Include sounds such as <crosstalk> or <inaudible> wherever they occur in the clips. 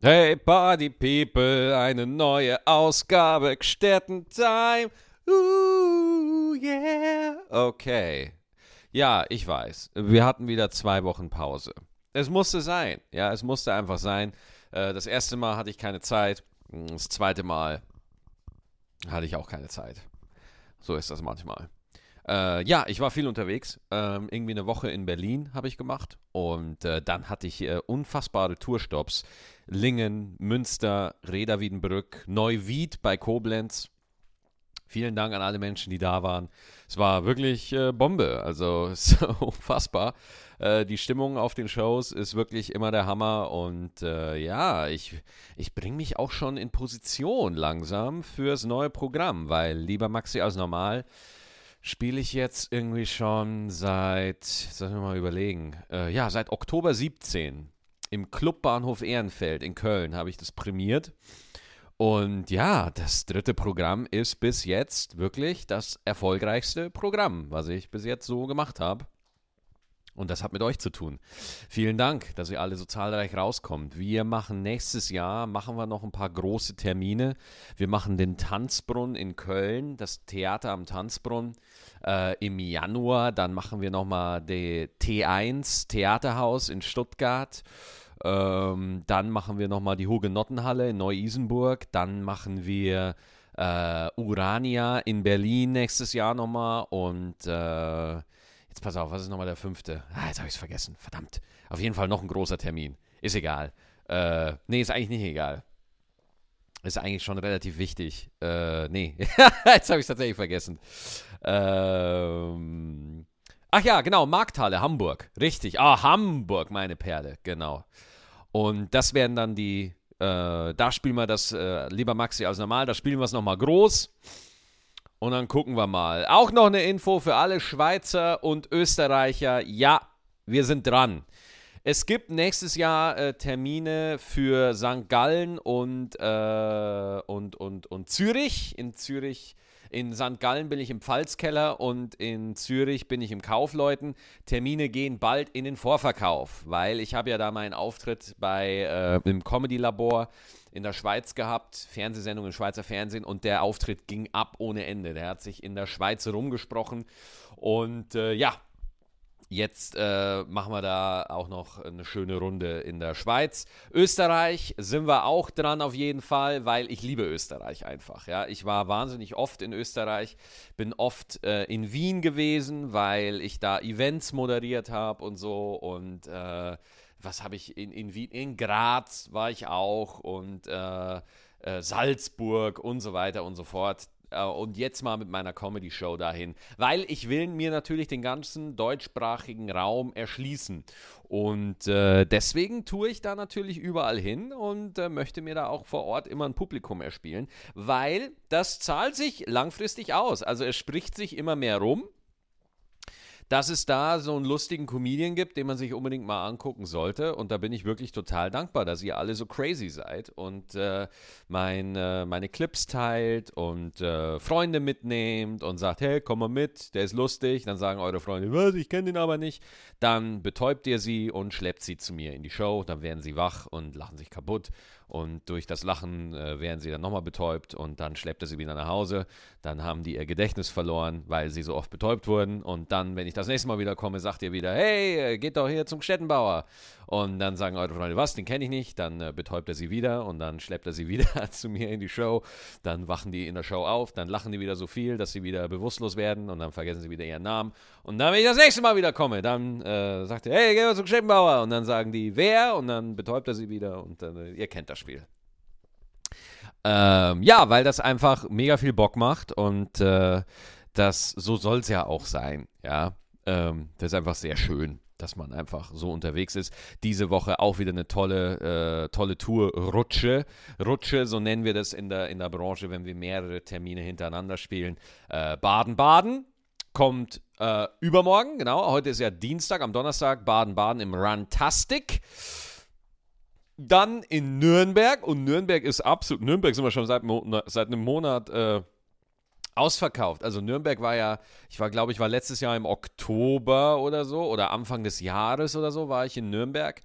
Hey Party People, eine neue Ausgabe Gstetten Time. Ooh, yeah. Okay. Ja, ich weiß. Wir hatten wieder zwei Wochen Pause. Es musste sein. Ja, es musste einfach sein. Äh, das erste Mal hatte ich keine Zeit. Das zweite Mal hatte ich auch keine Zeit. So ist das manchmal. Äh, ja, ich war viel unterwegs. Ähm, irgendwie eine Woche in Berlin habe ich gemacht. Und äh, dann hatte ich äh, unfassbare Tourstops. Lingen, Münster, Reda Wiedenbrück, Neuwied bei Koblenz. Vielen Dank an alle Menschen, die da waren. Es war wirklich äh, Bombe. Also <laughs> es ist unfassbar. Äh, die Stimmung auf den Shows ist wirklich immer der Hammer. Und äh, ja, ich, ich bringe mich auch schon in Position langsam fürs neue Programm, weil lieber Maxi als normal spiele ich jetzt irgendwie schon seit, sollen wir mal überlegen, äh, ja, seit Oktober 17 im Clubbahnhof Ehrenfeld in Köln habe ich das prämiert. Und ja, das dritte Programm ist bis jetzt wirklich das erfolgreichste Programm, was ich bis jetzt so gemacht habe. Und das hat mit euch zu tun. Vielen Dank, dass ihr alle so zahlreich rauskommt. Wir machen nächstes Jahr, machen wir noch ein paar große Termine. Wir machen den Tanzbrunnen in Köln, das Theater am Tanzbrunnen äh, im Januar. Dann machen wir nochmal die T1 Theaterhaus in Stuttgart. Ähm, dann machen wir nochmal die Hugenottenhalle in Neu-Isenburg. Dann machen wir äh, Urania in Berlin nächstes Jahr nochmal. Und äh, Jetzt pass auf, was ist nochmal der fünfte? Ah, jetzt habe ich es vergessen. Verdammt. Auf jeden Fall noch ein großer Termin. Ist egal. Äh, nee, ist eigentlich nicht egal. Ist eigentlich schon relativ wichtig. Äh, nee. <laughs> jetzt habe ich es tatsächlich vergessen. Ähm. Ach ja, genau, Markthalle, Hamburg. Richtig. Ah, Hamburg, meine Perle, genau. Und das werden dann die, äh, da spielen wir das äh, lieber Maxi als normal, da spielen wir es nochmal groß. Und dann gucken wir mal. Auch noch eine Info für alle Schweizer und Österreicher. Ja, wir sind dran. Es gibt nächstes Jahr äh, Termine für St. Gallen und, äh, und, und, und Zürich. In Zürich, in St. Gallen bin ich im Pfalzkeller und in Zürich bin ich im Kaufleuten. Termine gehen bald in den Vorverkauf, weil ich habe ja da meinen Auftritt bei äh, im Comedy Labor in der Schweiz gehabt, Fernsehsendung im Schweizer Fernsehen und der Auftritt ging ab ohne Ende. Der hat sich in der Schweiz rumgesprochen und äh, ja, Jetzt äh, machen wir da auch noch eine schöne Runde in der Schweiz. Österreich sind wir auch dran auf jeden Fall, weil ich liebe Österreich einfach. Ja, ich war wahnsinnig oft in Österreich, bin oft äh, in Wien gewesen, weil ich da Events moderiert habe und so und äh, was habe ich in, in Wien, in Graz war ich auch und äh, äh, Salzburg und so weiter und so fort. Äh, und jetzt mal mit meiner Comedy-Show dahin, weil ich will mir natürlich den ganzen deutschsprachigen Raum erschließen. Und äh, deswegen tue ich da natürlich überall hin und äh, möchte mir da auch vor Ort immer ein Publikum erspielen, weil das zahlt sich langfristig aus. Also es spricht sich immer mehr rum dass es da so einen lustigen Comedian gibt, den man sich unbedingt mal angucken sollte. Und da bin ich wirklich total dankbar, dass ihr alle so crazy seid und äh, mein, äh, meine Clips teilt und äh, Freunde mitnehmt und sagt, hey, komm mal mit, der ist lustig. Dann sagen eure Freunde, was, ich kenne den aber nicht. Dann betäubt ihr sie und schleppt sie zu mir in die Show. Dann werden sie wach und lachen sich kaputt. Und durch das Lachen äh, werden sie dann nochmal betäubt und dann schleppt er sie wieder nach Hause. Dann haben die ihr Gedächtnis verloren, weil sie so oft betäubt wurden. Und dann, wenn ich das nächste Mal wieder komme, sagt ihr wieder, hey, äh, geht doch hier zum Städtenbauer. Und dann sagen eure Freunde, was, den kenne ich nicht. Dann äh, betäubt er sie wieder und dann schleppt er sie <laughs> wieder zu mir in die Show. Dann wachen die in der Show auf, dann lachen die wieder so viel, dass sie wieder bewusstlos werden und dann vergessen sie wieder ihren Namen. Und dann, wenn ich das nächste Mal wieder komme, dann äh, sagt er, hey, geh mal zum Städtenbauer. Und dann sagen die, wer? Und dann betäubt er sie wieder und äh, ihr kennt das Spiel. Ähm, ja, weil das einfach mega viel Bock macht und äh, das so soll es ja auch sein. Ja, ähm, das ist einfach sehr schön dass man einfach so unterwegs ist. Diese Woche auch wieder eine tolle, äh, tolle Tour Rutsche. Rutsche, so nennen wir das in der, in der Branche, wenn wir mehrere Termine hintereinander spielen. Äh, Baden-Baden kommt äh, übermorgen, genau. Heute ist ja Dienstag, am Donnerstag Baden-Baden im Runtastic. Dann in Nürnberg und Nürnberg ist absolut, Nürnberg sind wir schon seit, seit einem Monat äh, Ausverkauft. Also Nürnberg war ja, ich war, glaube ich, war letztes Jahr im Oktober oder so oder Anfang des Jahres oder so war ich in Nürnberg.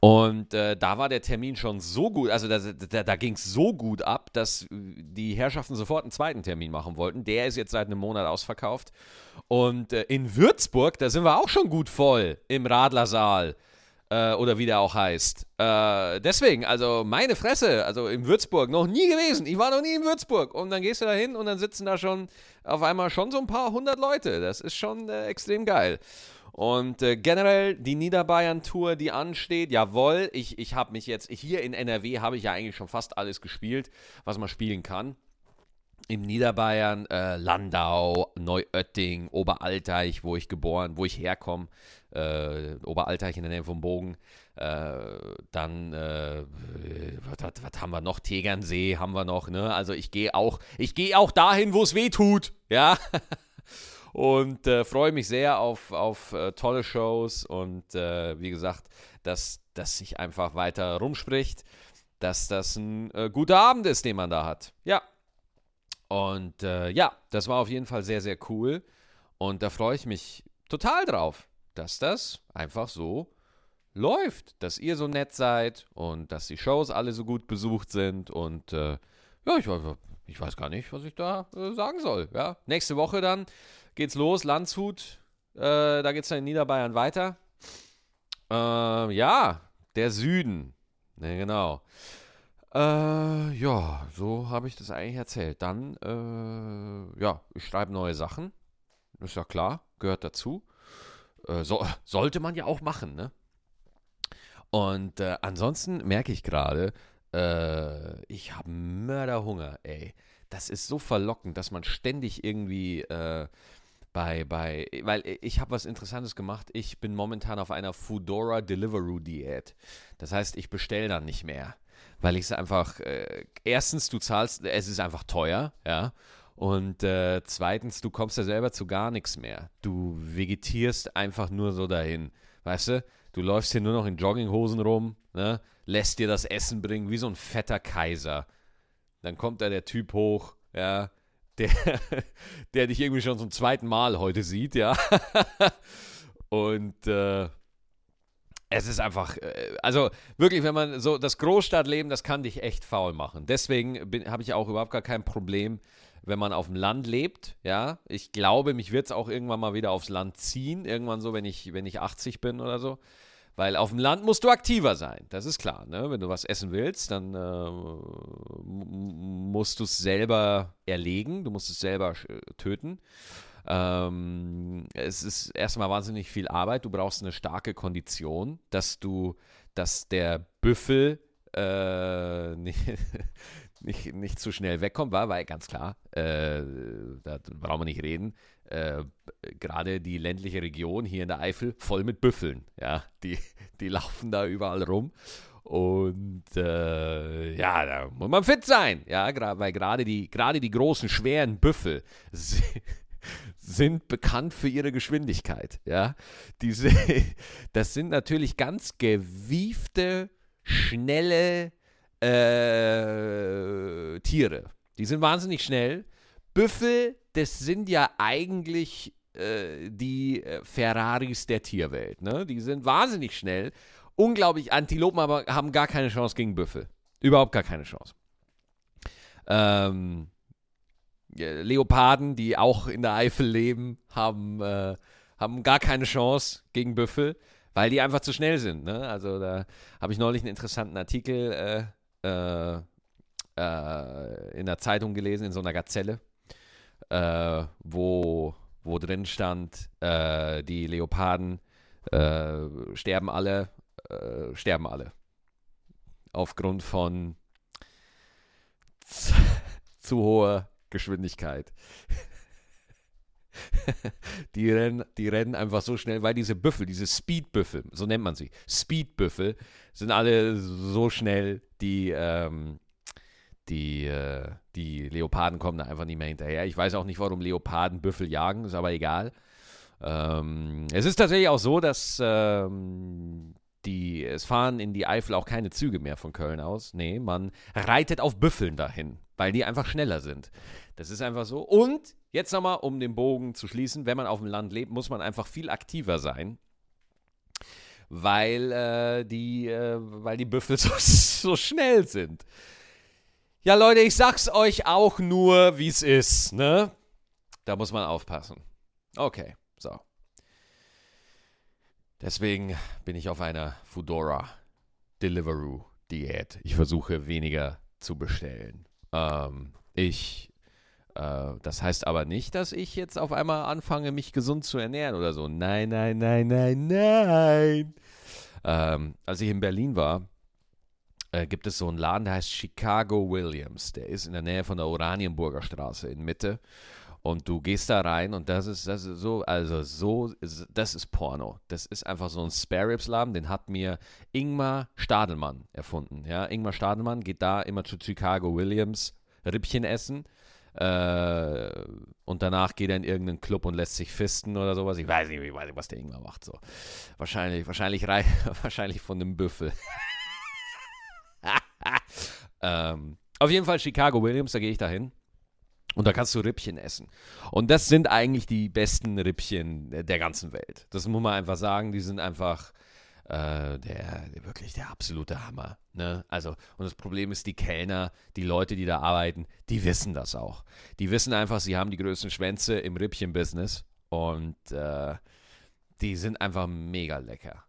Und äh, da war der Termin schon so gut, also da, da, da ging es so gut ab, dass die Herrschaften sofort einen zweiten Termin machen wollten. Der ist jetzt seit einem Monat ausverkauft. Und äh, in Würzburg, da sind wir auch schon gut voll im Radlersaal äh, oder wie der auch heißt. Äh, deswegen, also meine Fresse, also in Würzburg noch nie gewesen. Ich war noch nie in Würzburg. Und dann gehst du da hin und dann sitzen da schon auf einmal schon so ein paar hundert Leute. Das ist schon äh, extrem geil. Und äh, generell die Niederbayern-Tour, die ansteht, jawohl, ich, ich habe mich jetzt, hier in NRW habe ich ja eigentlich schon fast alles gespielt, was man spielen kann im Niederbayern, äh, Landau, Neuötting, Oberalteich, wo ich geboren, wo ich herkomme, äh, Oberalteich in der Nähe vom Bogen. Äh, dann, äh, was, haben wir noch? Tegernsee haben wir noch, ne? Also ich gehe auch, ich gehe auch dahin, wo es weh tut, ja. <laughs> und äh, freue mich sehr auf, auf äh, tolle Shows und wie gesagt, dass, dass sich einfach weiter rumspricht, dass das ein guter Abend ist, den man da hat. Ja, und äh, ja, das war auf jeden Fall sehr, sehr cool. Und da freue ich mich total drauf, dass das einfach so läuft, dass ihr so nett seid und dass die Shows alle so gut besucht sind. Und äh, ja, ich, ich, weiß gar nicht, was ich da äh, sagen soll. Ja, nächste Woche dann geht's los, Landshut. Äh, da geht's dann in Niederbayern weiter. Äh, ja, der Süden. Ne, genau. Äh, ja, so habe ich das eigentlich erzählt. Dann, äh, ja, ich schreibe neue Sachen. Ist ja klar, gehört dazu. Äh, so, <laughs> sollte man ja auch machen, ne? Und äh, ansonsten merke ich gerade, äh, ich habe Mörderhunger, ey. Das ist so verlockend, dass man ständig irgendwie äh, bei, bei, weil ich habe was Interessantes gemacht. Ich bin momentan auf einer Foodora Deliveroo Diät. Das heißt, ich bestelle dann nicht mehr weil ich es einfach, äh, erstens, du zahlst, es ist einfach teuer, ja. Und äh, zweitens, du kommst ja selber zu gar nichts mehr. Du vegetierst einfach nur so dahin. Weißt du? Du läufst hier nur noch in Jogginghosen rum, ne? lässt dir das Essen bringen, wie so ein fetter Kaiser. Dann kommt da der Typ hoch, ja, der, <laughs> der dich irgendwie schon zum zweiten Mal heute sieht, ja. <laughs> Und äh, es ist einfach, äh, also wirklich, wenn man so das Großstadtleben, das kann dich echt faul machen. Deswegen habe ich auch überhaupt gar kein Problem, wenn man auf dem Land lebt. Ja, ich glaube, mich wird es auch irgendwann mal wieder aufs Land ziehen. Irgendwann so, wenn ich, wenn ich 80 bin oder so. Weil auf dem Land musst du aktiver sein, das ist klar. Ne? Wenn du was essen willst, dann äh, musst du es selber erlegen, du musst es selber äh, töten. Ähm, es ist erstmal wahnsinnig viel Arbeit. Du brauchst eine starke Kondition, dass du, dass der Büffel äh, <laughs> nicht, nicht, nicht zu schnell wegkommt, war, weil ganz klar, äh, da brauchen wir nicht reden. Äh, Gerade die ländliche Region hier in der Eifel voll mit Büffeln. Ja, die, die laufen da überall rum. Und äh, ja, da muss man fit sein. Ja, weil gerade die, gerade die großen, schweren Büffel <laughs> sind bekannt für ihre Geschwindigkeit. Ja, diese, <laughs> das sind natürlich ganz gewiefte, schnelle äh, Tiere. Die sind wahnsinnig schnell. Büffel, das sind ja eigentlich äh, die äh, Ferraris der Tierwelt. Ne? Die sind wahnsinnig schnell. Unglaublich. Antilopen aber haben gar keine Chance gegen Büffel. Überhaupt gar keine Chance. Ähm, Leoparden, die auch in der Eifel leben, haben, äh, haben gar keine Chance gegen Büffel, weil die einfach zu schnell sind. Ne? Also da habe ich neulich einen interessanten Artikel äh, äh, äh, in der Zeitung gelesen, in so einer Gazelle, äh, wo, wo drin stand, äh, die Leoparden sterben alle, sterben alle. Aufgrund von <laughs> zu hoher Geschwindigkeit. <laughs> die, rennen, die rennen einfach so schnell, weil diese Büffel, diese Speedbüffel, so nennt man sie, Speedbüffel, sind alle so schnell, die, ähm, die, äh, die Leoparden kommen da einfach nicht mehr hinterher. Ich weiß auch nicht, warum Leoparden Büffel jagen, ist aber egal. Ähm, es ist tatsächlich auch so, dass ähm, die, es fahren in die Eifel auch keine Züge mehr von Köln aus. Nee, man reitet auf Büffeln dahin. Weil die einfach schneller sind. Das ist einfach so. Und jetzt nochmal, um den Bogen zu schließen, wenn man auf dem Land lebt, muss man einfach viel aktiver sein weil äh, die, äh, weil die Büffel <laughs> so, so schnell sind. Ja, Leute, ich sag's euch auch nur, wie es ist, ne? Da muss man aufpassen. Okay, so. Deswegen bin ich auf einer Fudora Deliveroo Diät. Ich versuche weniger zu bestellen. Ähm, ich, äh, das heißt aber nicht, dass ich jetzt auf einmal anfange, mich gesund zu ernähren oder so. Nein, nein, nein, nein, nein. Ähm, als ich in Berlin war, äh, gibt es so einen Laden, der heißt Chicago Williams. Der ist in der Nähe von der Oranienburger Straße in Mitte. Und du gehst da rein und das ist, das ist so, also so, das ist Porno. Das ist einfach so ein Spare Ribs Laden, den hat mir Ingmar Stadelmann erfunden. Ja, Ingmar Stadelmann geht da immer zu Chicago Williams Rippchen essen. Äh, und danach geht er in irgendeinen Club und lässt sich fisten oder sowas. Ich weiß nicht, ich weiß nicht was der Ingmar macht. So. Wahrscheinlich, wahrscheinlich, <laughs> wahrscheinlich von einem Büffel. <laughs> ähm, auf jeden Fall Chicago Williams, da gehe ich dahin. Und da kannst du Rippchen essen. Und das sind eigentlich die besten Rippchen der ganzen Welt. Das muss man einfach sagen. Die sind einfach äh, der, wirklich der absolute Hammer. Ne? Also, und das Problem ist, die Kellner, die Leute, die da arbeiten, die wissen das auch. Die wissen einfach, sie haben die größten Schwänze im Rippchen-Business. Und äh, die sind einfach mega lecker.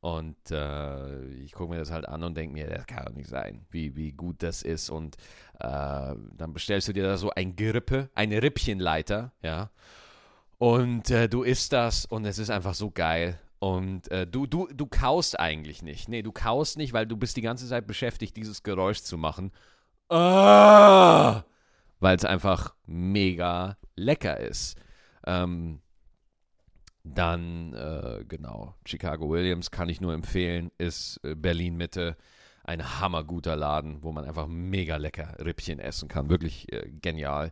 Und äh, ich gucke mir das halt an und denke mir, das kann doch nicht sein, wie, wie gut das ist. Und äh, dann bestellst du dir da so ein Gerippe, eine Rippchenleiter, ja. Und äh, du isst das und es ist einfach so geil. Und äh, du, du, du kaust eigentlich nicht. Nee, du kaust nicht, weil du bist die ganze Zeit beschäftigt, dieses Geräusch zu machen. Ah! Weil es einfach mega lecker ist. Ähm, dann, äh, genau, Chicago Williams kann ich nur empfehlen, ist äh, Berlin Mitte ein hammerguter Laden, wo man einfach mega lecker Rippchen essen kann. Wirklich äh, genial.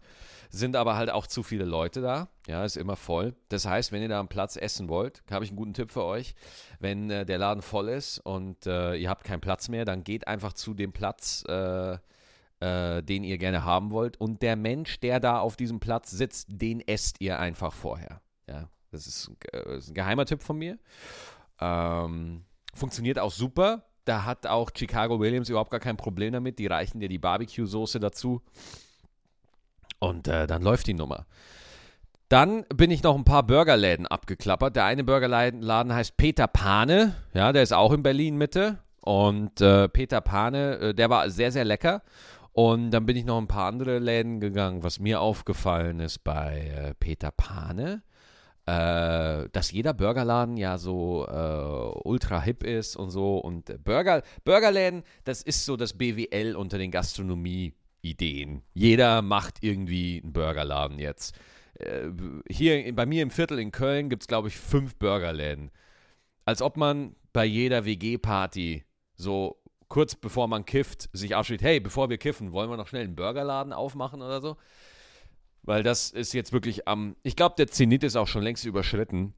Sind aber halt auch zu viele Leute da. Ja, ist immer voll. Das heißt, wenn ihr da am Platz essen wollt, habe ich einen guten Tipp für euch. Wenn äh, der Laden voll ist und äh, ihr habt keinen Platz mehr, dann geht einfach zu dem Platz, äh, den ihr gerne haben wollt. Und der Mensch, der da auf diesem Platz sitzt, den esst ihr einfach vorher. Ja, das ist, das äh, ist ein geheimer Tipp von mir. Ähm, funktioniert auch super. Da hat auch Chicago Williams überhaupt gar kein Problem damit. Die reichen dir die Barbecue-Soße dazu. Und äh, dann läuft die Nummer. Dann bin ich noch ein paar Burgerläden abgeklappert. Der eine Burgerladen heißt Peter Pane. Ja, der ist auch in Berlin Mitte. Und äh, Peter Pane, äh, der war sehr, sehr lecker. Und dann bin ich noch ein paar andere Läden gegangen. Was mir aufgefallen ist bei äh, Peter Pane, äh, dass jeder Burgerladen ja so äh, ultra hip ist und so. Und Burger, Burgerläden, das ist so das BWL unter den Gastronomie-Ideen. Jeder macht irgendwie einen Burgerladen jetzt. Äh, hier bei mir im Viertel in Köln gibt es, glaube ich, fünf Burgerläden. Als ob man bei jeder WG-Party so kurz bevor man kifft, sich abschließt, hey, bevor wir kiffen, wollen wir noch schnell einen Burgerladen aufmachen oder so? Weil das ist jetzt wirklich am. ich glaube, der Zenit ist auch schon längst überschritten.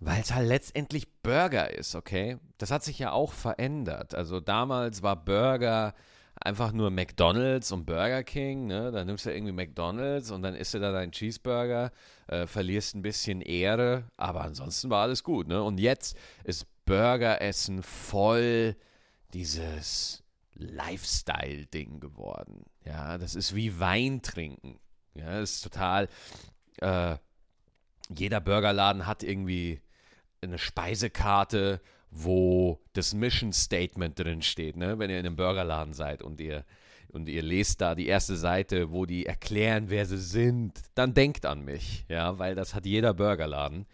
Weil es halt letztendlich Burger ist, okay? Das hat sich ja auch verändert. Also damals war Burger einfach nur McDonalds und Burger King, ne? Dann nimmst du irgendwie McDonalds und dann isst du da deinen Cheeseburger, äh, verlierst ein bisschen Ehre, aber ansonsten war alles gut, ne? Und jetzt ist Burgeressen voll dieses Lifestyle-Ding geworden. Ja, das ist wie Wein trinken. Ja, ist total. Äh, jeder Burgerladen hat irgendwie eine Speisekarte, wo das Mission Statement drin steht, ne? Wenn ihr in einem Burgerladen seid und ihr und ihr lest da die erste Seite, wo die erklären, wer sie sind, dann denkt an mich, ja, weil das hat jeder Burgerladen.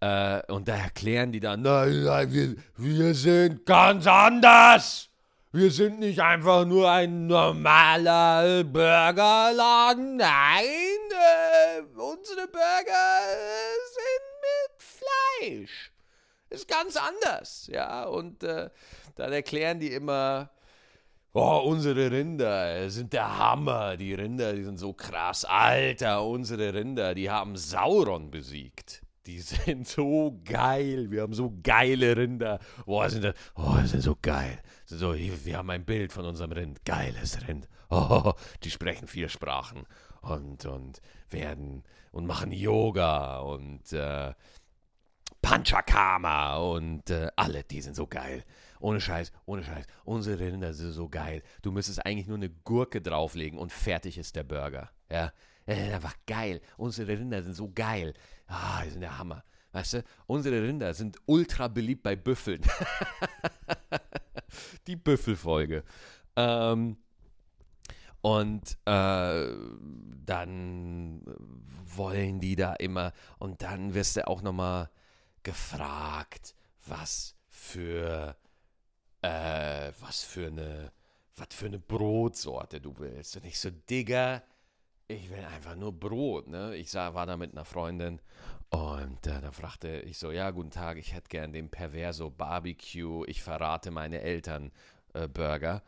Äh, und da erklären die dann, nein, nein, wir, wir sind ganz anders. Wir sind nicht einfach nur ein normaler Burgerladen. Nein, äh, unsere Burger sind mit Fleisch. Ist ganz anders, ja. Und äh, dann erklären die immer, oh, unsere Rinder sind der Hammer. Die Rinder, die sind so krass. Alter, unsere Rinder, die haben Sauron besiegt. Die sind so geil. Wir haben so geile Rinder. Boah, sind das, oh, sind so geil. So, wir haben ein Bild von unserem Rind. Geiles Rind. <laughs> Oh, die sprechen vier Sprachen und, und werden und machen Yoga und äh, Panchakama und äh, alle, die sind so geil. Ohne Scheiß, ohne Scheiß. Unsere Rinder sind so geil. Du müsstest eigentlich nur eine Gurke drauflegen und fertig ist der Burger. Ja, das ist einfach geil. Unsere Rinder sind so geil. Ah, die sind der Hammer. Weißt du, unsere Rinder sind ultra beliebt bei Büffeln. <laughs> die Büffelfolge. Ähm, und äh, dann wollen die da immer. Und dann wirst du auch nochmal gefragt, was für, äh, was für eine, was für eine Brotsorte du willst. Und ich so, Digga, ich will einfach nur Brot. Ne? Ich sah, war da mit einer Freundin und äh, da fragte ich so, ja, guten Tag, ich hätte gern den Perverso Barbecue, ich verrate meine Eltern äh, Burger.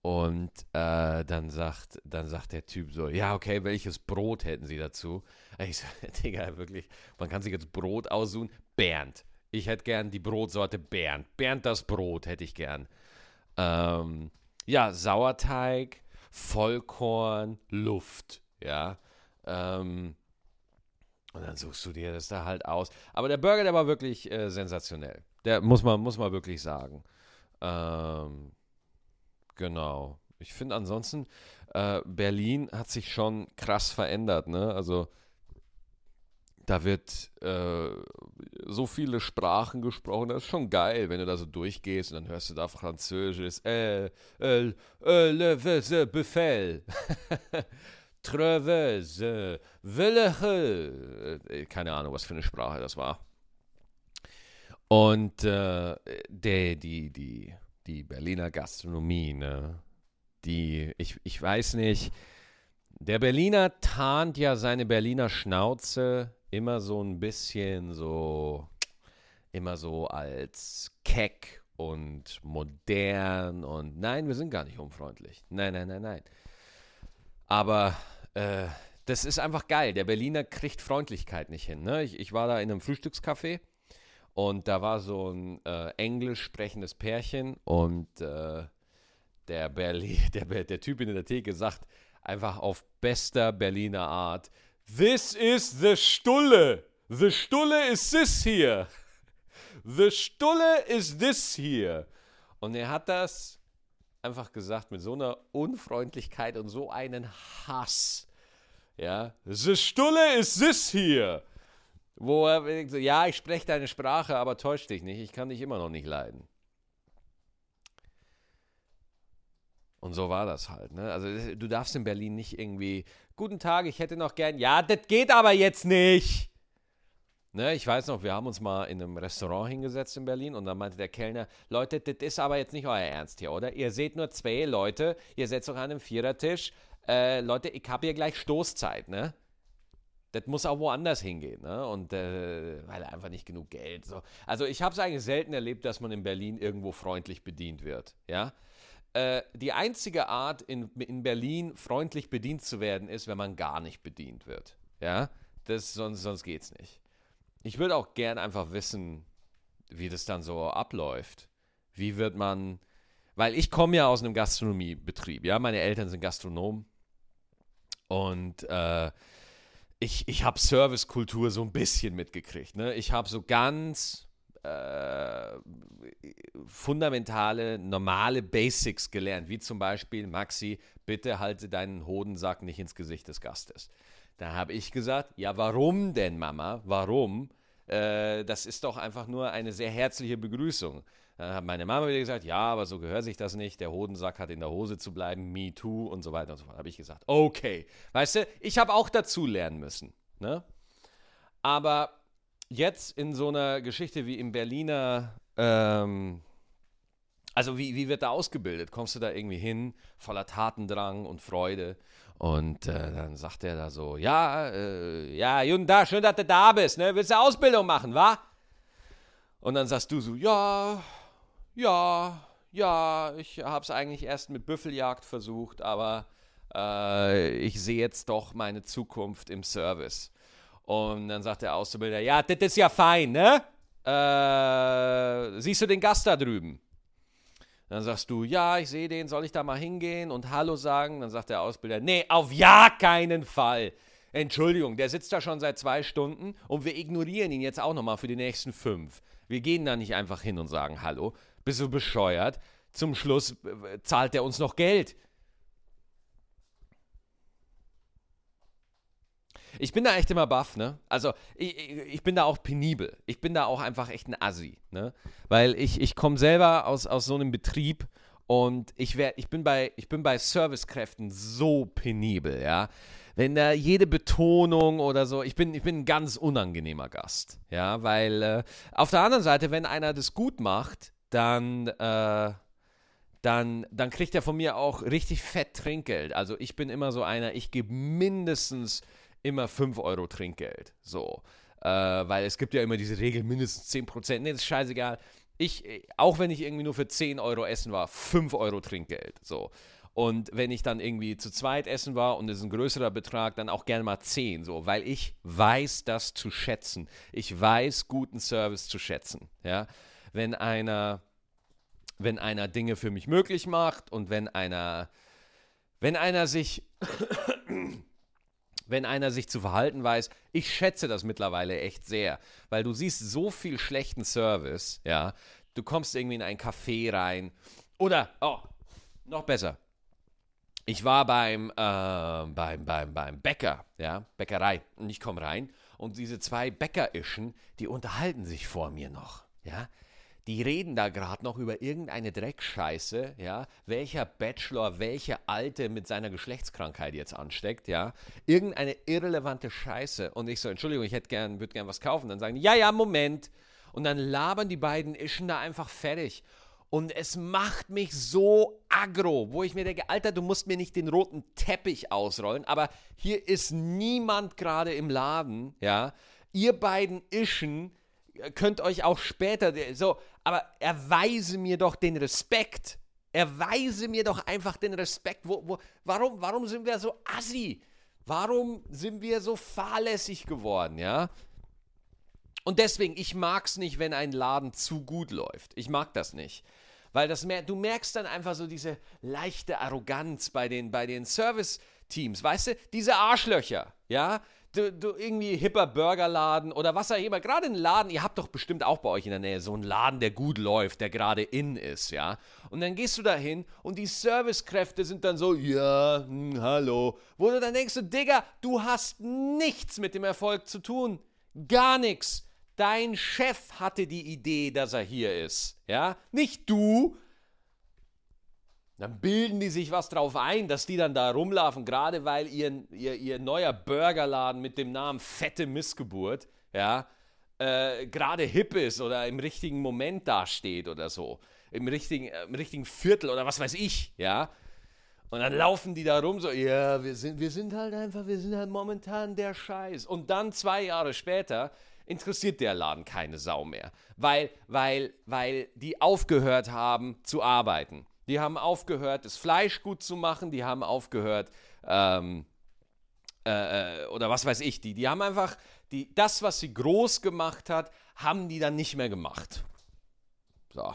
Und äh, dann, sagt, dann sagt der Typ so, ja, okay, welches Brot hätten Sie dazu? Ich so, <laughs> Digga, wirklich, man kann sich jetzt Brot aussuchen. Bernd. Ich hätte gern die Brotsorte Bernd. Bernd das Brot hätte ich gern. Ähm, ja, Sauerteig, Vollkorn, Luft, ja. Ähm, und dann suchst du dir das da halt aus. Aber der Burger, der war wirklich äh, sensationell. Der muss man, muss man wirklich sagen. Ähm, Genau. Ich finde ansonsten, äh, Berlin hat sich schon krass verändert. Ne? Also da wird äh, so viele Sprachen gesprochen. Das ist schon geil, wenn du da so durchgehst und dann hörst du da Französisch. Äh, äh, äh, le, le, Buffel. <laughs> Treveuse. Wille. Äh, keine Ahnung, was für eine Sprache das war. Und äh, der, die, die, die Berliner Gastronomie, ne? Die, ich, ich weiß nicht, der Berliner tarnt ja seine Berliner Schnauze immer so ein bisschen so, immer so als keck und modern und nein, wir sind gar nicht unfreundlich. Nein, nein, nein, nein. Aber äh, das ist einfach geil. Der Berliner kriegt Freundlichkeit nicht hin. Ne? Ich, ich war da in einem Frühstückscafé und da war so ein äh, englisch sprechendes Pärchen und äh, der, Berli <laughs> der, der Typ in der Theke sagt einfach auf bester Berliner Art: This is the Stulle. The Stulle is this here. The Stulle is this here. Und er hat das einfach gesagt mit so einer Unfreundlichkeit und so einen Hass. Ja, the Stulle is this here wo er so, ja, ich spreche deine Sprache, aber täusch dich nicht, ich kann dich immer noch nicht leiden. Und so war das halt. Ne? Also du darfst in Berlin nicht irgendwie, guten Tag, ich hätte noch gern, ja, das geht aber jetzt nicht. Ne, ich weiß noch, wir haben uns mal in einem Restaurant hingesetzt in Berlin und dann meinte der Kellner, Leute, das ist aber jetzt nicht euer Ernst hier, oder? Ihr seht nur zwei Leute, ihr setzt euch an einem Vierertisch. Äh, Leute, ich habe hier gleich Stoßzeit, ne? das muss auch woanders hingehen, ne? Und äh, weil einfach nicht genug Geld. So. Also ich habe es eigentlich selten erlebt, dass man in Berlin irgendwo freundlich bedient wird, ja. Äh, die einzige Art, in, in Berlin freundlich bedient zu werden, ist, wenn man gar nicht bedient wird, ja. Das, sonst, sonst geht's nicht. Ich würde auch gern einfach wissen, wie das dann so abläuft. Wie wird man, weil ich komme ja aus einem Gastronomiebetrieb, ja. Meine Eltern sind Gastronomen und äh, ich, ich habe Servicekultur so ein bisschen mitgekriegt. Ne? Ich habe so ganz äh, fundamentale, normale Basics gelernt, wie zum Beispiel, Maxi, bitte halte deinen Hodensack nicht ins Gesicht des Gastes. Da habe ich gesagt, ja, warum denn, Mama? Warum? Äh, das ist doch einfach nur eine sehr herzliche Begrüßung. Dann hat meine Mama wieder gesagt, ja, aber so gehört sich das nicht. Der Hodensack hat in der Hose zu bleiben, me too und so weiter und so fort. Habe ich gesagt, okay. Weißt du, ich habe auch dazu lernen müssen. Ne? Aber jetzt in so einer Geschichte wie im Berliner, ähm, also wie, wie wird da ausgebildet? Kommst du da irgendwie hin, voller Tatendrang und Freude? Und äh, dann sagt er da so, ja, äh, ja, Juden, da, schön, dass du da bist, ne? Willst du Ausbildung machen, wa? Und dann sagst du so, ja, ja, ja, ich habe es eigentlich erst mit Büffeljagd versucht, aber äh, ich sehe jetzt doch meine Zukunft im Service. Und dann sagt der Auszubildende, ja, das ist ja fein, ne? Äh, siehst du den Gast da drüben? Dann sagst du, ja, ich sehe den, soll ich da mal hingehen und Hallo sagen? Dann sagt der Ausbilder, nee, auf ja keinen Fall. Entschuldigung, der sitzt da schon seit zwei Stunden und wir ignorieren ihn jetzt auch nochmal für die nächsten fünf. Wir gehen da nicht einfach hin und sagen Hallo. Bist du bescheuert? Zum Schluss äh, zahlt er uns noch Geld. Ich bin da echt immer baff, ne? Also, ich, ich, bin da auch penibel. Ich bin da auch einfach echt ein Assi, ne? Weil ich, ich komme selber aus, aus so einem Betrieb und ich, wär, ich, bin bei, ich bin bei Servicekräften so penibel, ja? Wenn da jede Betonung oder so, ich bin, ich bin ein ganz unangenehmer Gast, ja? Weil äh, auf der anderen Seite, wenn einer das gut macht, dann, äh, dann, dann kriegt er von mir auch richtig fett Trinkgeld. Also ich bin immer so einer, ich gebe mindestens immer 5 Euro Trinkgeld. So. Äh, weil es gibt ja immer diese Regel, mindestens 10%. Nee, das ist scheißegal. Ich, auch wenn ich irgendwie nur für 10 Euro essen war, 5 Euro Trinkgeld. So. Und wenn ich dann irgendwie zu zweit essen war und es ist ein größerer Betrag, dann auch gerne mal 10, so, weil ich weiß das zu schätzen. Ich weiß guten Service zu schätzen. Ja? Wenn einer, wenn einer Dinge für mich möglich macht und wenn einer, wenn einer sich wenn einer sich zu verhalten weiß. Ich schätze das mittlerweile echt sehr, weil du siehst so viel schlechten Service, ja. Du kommst irgendwie in ein Café rein oder, oh, noch besser. Ich war beim, äh, beim, beim, beim Bäcker, ja, Bäckerei. Und ich komme rein und diese zwei Bäckerischen, die unterhalten sich vor mir noch, ja die reden da gerade noch über irgendeine Dreckscheiße, ja, welcher Bachelor welche Alte mit seiner Geschlechtskrankheit jetzt ansteckt, ja, irgendeine irrelevante Scheiße. Und ich so, Entschuldigung, ich hätte gern, würde gern was kaufen. Dann sagen die, ja, ja, Moment. Und dann labern die beiden Ischen da einfach fertig. Und es macht mich so aggro, wo ich mir denke, Alter, du musst mir nicht den roten Teppich ausrollen, aber hier ist niemand gerade im Laden, ja. Ihr beiden Ischen könnt euch auch später so, aber erweise mir doch den Respekt. Erweise mir doch einfach den Respekt. Wo, wo, warum, warum sind wir so assi? Warum sind wir so fahrlässig geworden, ja? Und deswegen, ich mag es nicht, wenn ein Laden zu gut läuft. Ich mag das nicht. Weil das mer du merkst dann einfach so diese leichte Arroganz bei den, bei den Service-Teams. Weißt du, diese Arschlöcher, ja? Du, du irgendwie hipper Burgerladen oder was auch immer, gerade ein Laden, ihr habt doch bestimmt auch bei euch in der Nähe so einen Laden, der gut läuft, der gerade in ist, ja. Und dann gehst du da hin und die Servicekräfte sind dann so, ja, hm, hallo. Wo du dann denkst, Digga, du hast nichts mit dem Erfolg zu tun. Gar nichts. Dein Chef hatte die Idee, dass er hier ist, ja. Nicht du, dann bilden die sich was drauf ein, dass die dann da rumlaufen, gerade weil ihr, ihr, ihr neuer Burgerladen mit dem Namen Fette Missgeburt, ja, äh, gerade hip ist oder im richtigen Moment dasteht oder so. Im richtigen, äh, im richtigen Viertel oder was weiß ich, ja. Und dann laufen die da rum so, ja, wir sind, wir sind halt einfach, wir sind halt momentan der Scheiß. Und dann zwei Jahre später interessiert der Laden keine Sau mehr, weil, weil, weil die aufgehört haben zu arbeiten. Die haben aufgehört, das Fleisch gut zu machen, die haben aufgehört, ähm, äh, äh, oder was weiß ich, die, die haben einfach, die, das, was sie groß gemacht hat, haben die dann nicht mehr gemacht. So.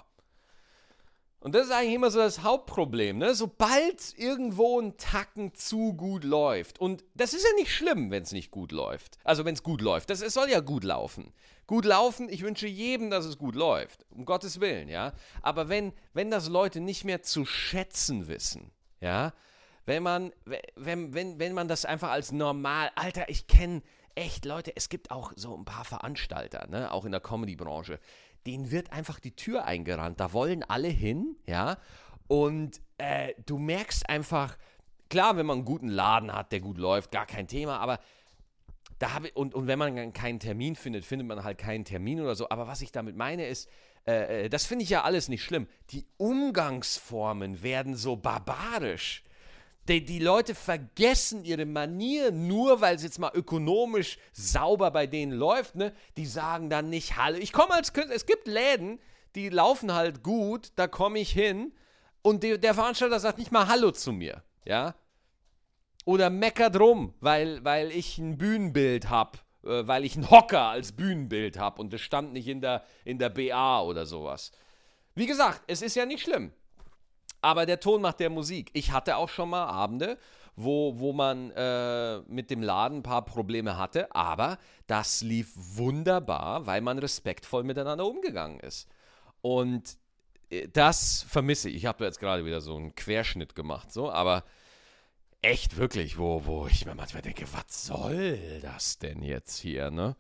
Und das ist eigentlich immer so das Hauptproblem. Ne? Sobald irgendwo ein Tacken zu gut läuft, und das ist ja nicht schlimm, wenn es nicht gut läuft. Also wenn es gut läuft. Das, es soll ja gut laufen. Gut laufen, ich wünsche jedem, dass es gut läuft. Um Gottes Willen, ja. Aber wenn, wenn das Leute nicht mehr zu schätzen wissen, ja, wenn man, wenn, wenn, wenn man das einfach als normal, Alter, ich kenne echt Leute, es gibt auch so ein paar Veranstalter, ne, auch in der Comedy-Branche, denen wird einfach die Tür eingerannt. Da wollen alle hin, ja. Und äh, du merkst einfach, klar, wenn man einen guten Laden hat, der gut läuft, gar kein Thema, aber da habe und, und wenn man keinen Termin findet, findet man halt keinen Termin oder so. Aber was ich damit meine ist, äh, äh das finde ich ja alles nicht schlimm. Die Umgangsformen werden so barbarisch. Die, die Leute vergessen ihre Manier, nur weil es jetzt mal ökonomisch sauber bei denen läuft. Ne? Die sagen dann nicht Hallo. Ich komme als Künstler. Es gibt Läden, die laufen halt gut, da komme ich hin und die, der Veranstalter sagt nicht mal Hallo zu mir. Ja? Oder meckert rum, weil, weil ich ein Bühnenbild habe äh, weil ich einen Hocker als Bühnenbild habe und das stand nicht in der, in der BA oder sowas. Wie gesagt, es ist ja nicht schlimm. Aber der Ton macht der Musik. Ich hatte auch schon mal Abende, wo, wo man äh, mit dem Laden ein paar Probleme hatte, aber das lief wunderbar, weil man respektvoll miteinander umgegangen ist. Und äh, das vermisse ich. Ich habe jetzt gerade wieder so einen Querschnitt gemacht, so, aber echt wirklich, wo, wo ich mir manchmal denke, was soll das denn jetzt hier, ne?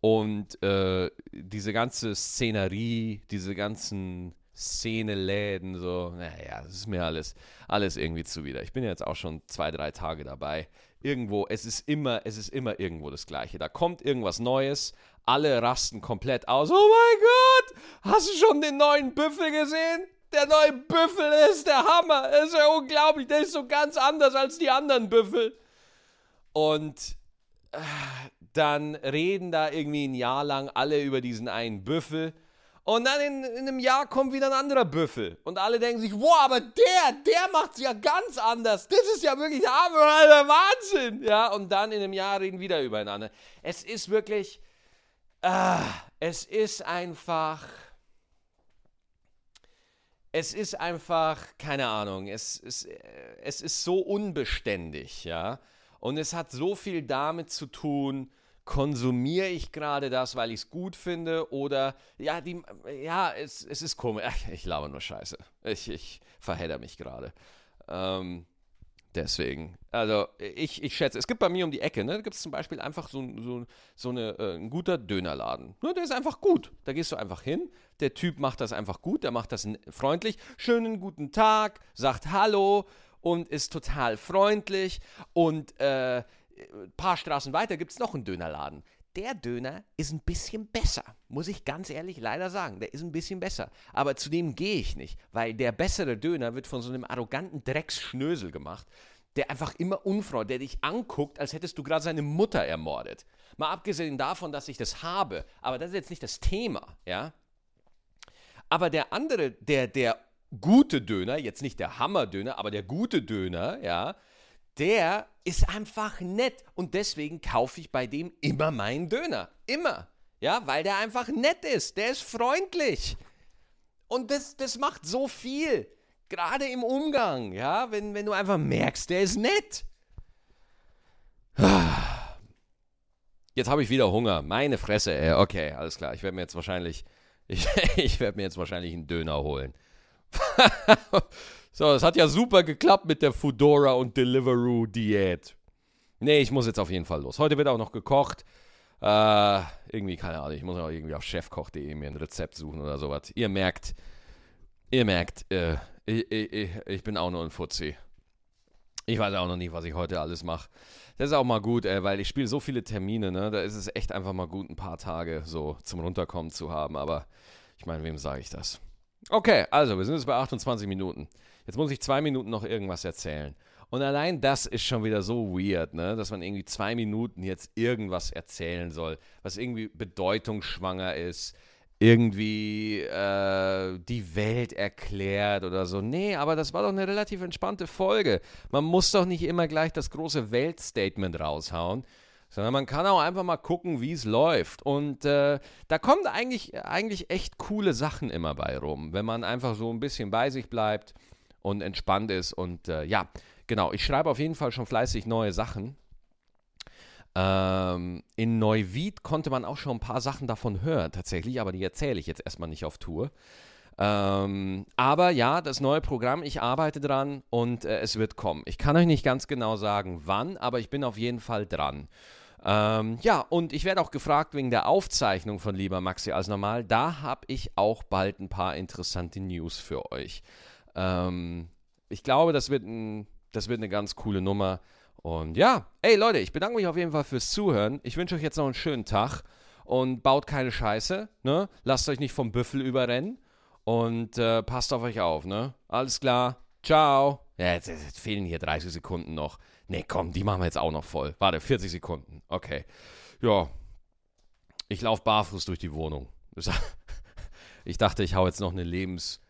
Und äh, diese ganze Szenerie, diese ganzen Szene-Läden, so, naja, das ist mir alles, alles irgendwie zuwider. Ich bin jetzt auch schon zwei, drei Tage dabei. Irgendwo, es ist immer, es ist immer irgendwo das Gleiche. Da kommt irgendwas Neues, alle rasten komplett aus. Oh mein Gott, hast du schon den neuen Büffel gesehen? Der neue Büffel ist der Hammer. Das ist ja unglaublich. Der ist so ganz anders als die anderen Büffel. Und äh, dann reden da irgendwie ein Jahr lang alle über diesen einen Büffel. Und dann in, in, einem Jahr kommt wieder ein anderer Büffel. Und alle denken sich, wow, aber der, der macht es ja ganz anders. Das ist ja wirklich der Wahnsinn. Ja, und dann in einem Jahr reden wieder übereinander. Es ist wirklich, ah, es ist einfach, es ist einfach, keine Ahnung, es, es, es ist so unbeständig, ja. Und es hat so viel damit zu tun, konsumiere ich gerade das, weil ich es gut finde oder ja, die, ja, es, es ist komisch. Ich laber nur Scheiße. Ich, ich verhedder mich gerade. Ähm, deswegen. Also ich, ich schätze, es gibt bei mir um die Ecke, ne, da gibt es zum Beispiel einfach so, so, so eine, äh, ein guter Dönerladen. Ne, der ist einfach gut. Da gehst du einfach hin, der Typ macht das einfach gut, der macht das freundlich. Schönen guten Tag, sagt Hallo und ist total freundlich und äh, ein paar Straßen weiter gibt es noch einen Dönerladen. Der Döner ist ein bisschen besser, muss ich ganz ehrlich leider sagen. Der ist ein bisschen besser. Aber zu dem gehe ich nicht, weil der bessere Döner wird von so einem arroganten Drecksschnösel gemacht, der einfach immer unfreundlich, der dich anguckt, als hättest du gerade seine Mutter ermordet. Mal abgesehen davon, dass ich das habe, aber das ist jetzt nicht das Thema, ja. Aber der andere, der, der gute Döner, jetzt nicht der Hammerdöner, aber der gute Döner, ja, der ist einfach nett und deswegen kaufe ich bei dem immer meinen Döner. Immer. Ja, weil der einfach nett ist. Der ist freundlich. Und das, das macht so viel. Gerade im Umgang, ja, wenn, wenn du einfach merkst, der ist nett. Jetzt habe ich wieder Hunger. Meine Fresse, ey. Okay, alles klar. Ich werde mir jetzt wahrscheinlich, <laughs> ich, ich werde mir jetzt wahrscheinlich einen Döner holen. <laughs> So, es hat ja super geklappt mit der Foodora und Deliveroo-Diät. Nee, ich muss jetzt auf jeden Fall los. Heute wird auch noch gekocht. Äh, irgendwie, keine Ahnung, ich muss auch irgendwie auf chefkoch.de mir ein Rezept suchen oder sowas. Ihr merkt, ihr merkt, äh, ich, ich, ich, bin auch nur ein Fuzzi. Ich weiß auch noch nicht, was ich heute alles mache. Das ist auch mal gut, ey, weil ich spiele so viele Termine, ne? Da ist es echt einfach mal gut, ein paar Tage so zum Runterkommen zu haben. Aber ich meine, wem sage ich das? Okay, also wir sind jetzt bei 28 Minuten. Jetzt muss ich zwei Minuten noch irgendwas erzählen. Und allein das ist schon wieder so weird, ne? dass man irgendwie zwei Minuten jetzt irgendwas erzählen soll, was irgendwie bedeutungsschwanger ist, irgendwie äh, die Welt erklärt oder so. Nee, aber das war doch eine relativ entspannte Folge. Man muss doch nicht immer gleich das große Weltstatement raushauen, sondern man kann auch einfach mal gucken, wie es läuft. Und äh, da kommen eigentlich, eigentlich echt coole Sachen immer bei rum, wenn man einfach so ein bisschen bei sich bleibt und entspannt ist. Und äh, ja, genau, ich schreibe auf jeden Fall schon fleißig neue Sachen. Ähm, in Neuwied konnte man auch schon ein paar Sachen davon hören, tatsächlich, aber die erzähle ich jetzt erstmal nicht auf Tour. Ähm, aber ja, das neue Programm, ich arbeite dran und äh, es wird kommen. Ich kann euch nicht ganz genau sagen, wann, aber ich bin auf jeden Fall dran. Ähm, ja, und ich werde auch gefragt wegen der Aufzeichnung von Lieber Maxi als normal. Da habe ich auch bald ein paar interessante News für euch. Ähm, ich glaube, das wird, ein, das wird eine ganz coole Nummer. Und ja, ey Leute, ich bedanke mich auf jeden Fall fürs Zuhören. Ich wünsche euch jetzt noch einen schönen Tag und baut keine Scheiße. Ne? Lasst euch nicht vom Büffel überrennen und äh, passt auf euch auf. Ne? Alles klar. Ciao. Ja, jetzt, jetzt, fehlen hier 30 Sekunden noch. Ne, komm, die machen wir jetzt auch noch voll. Warte, 40 Sekunden. Okay. Ja. Ich laufe barfuß durch die Wohnung. <laughs> Ich dachte, ich hau jetzt noch eine Lebens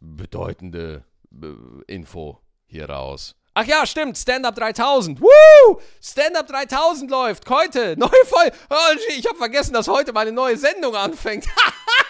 bedeutende äh, Info hier raus. Ach ja, stimmt, Stand-Up 3000. Woo! Stand-Up 3000 läuft heute. <laughs> Neue Folge. Oh, ich habe vergessen, dass heute meine neue Sendung anfängt.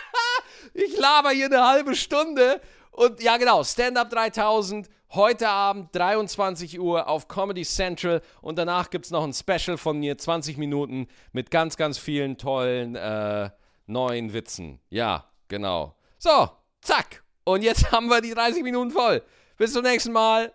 <laughs> ich laber hier eine halbe Stunde. Und ja, genau, Stand-Up 3000. Heute Abend 23 Uhr auf Comedy Central und danach gibt es noch ein Special von mir, 20 Minuten mit ganz, ganz vielen tollen äh, neuen Witzen. Ja, genau. So, zack. Und jetzt <laughs> haben wir die 30 Minuten voll. Bis zum nächsten Mal.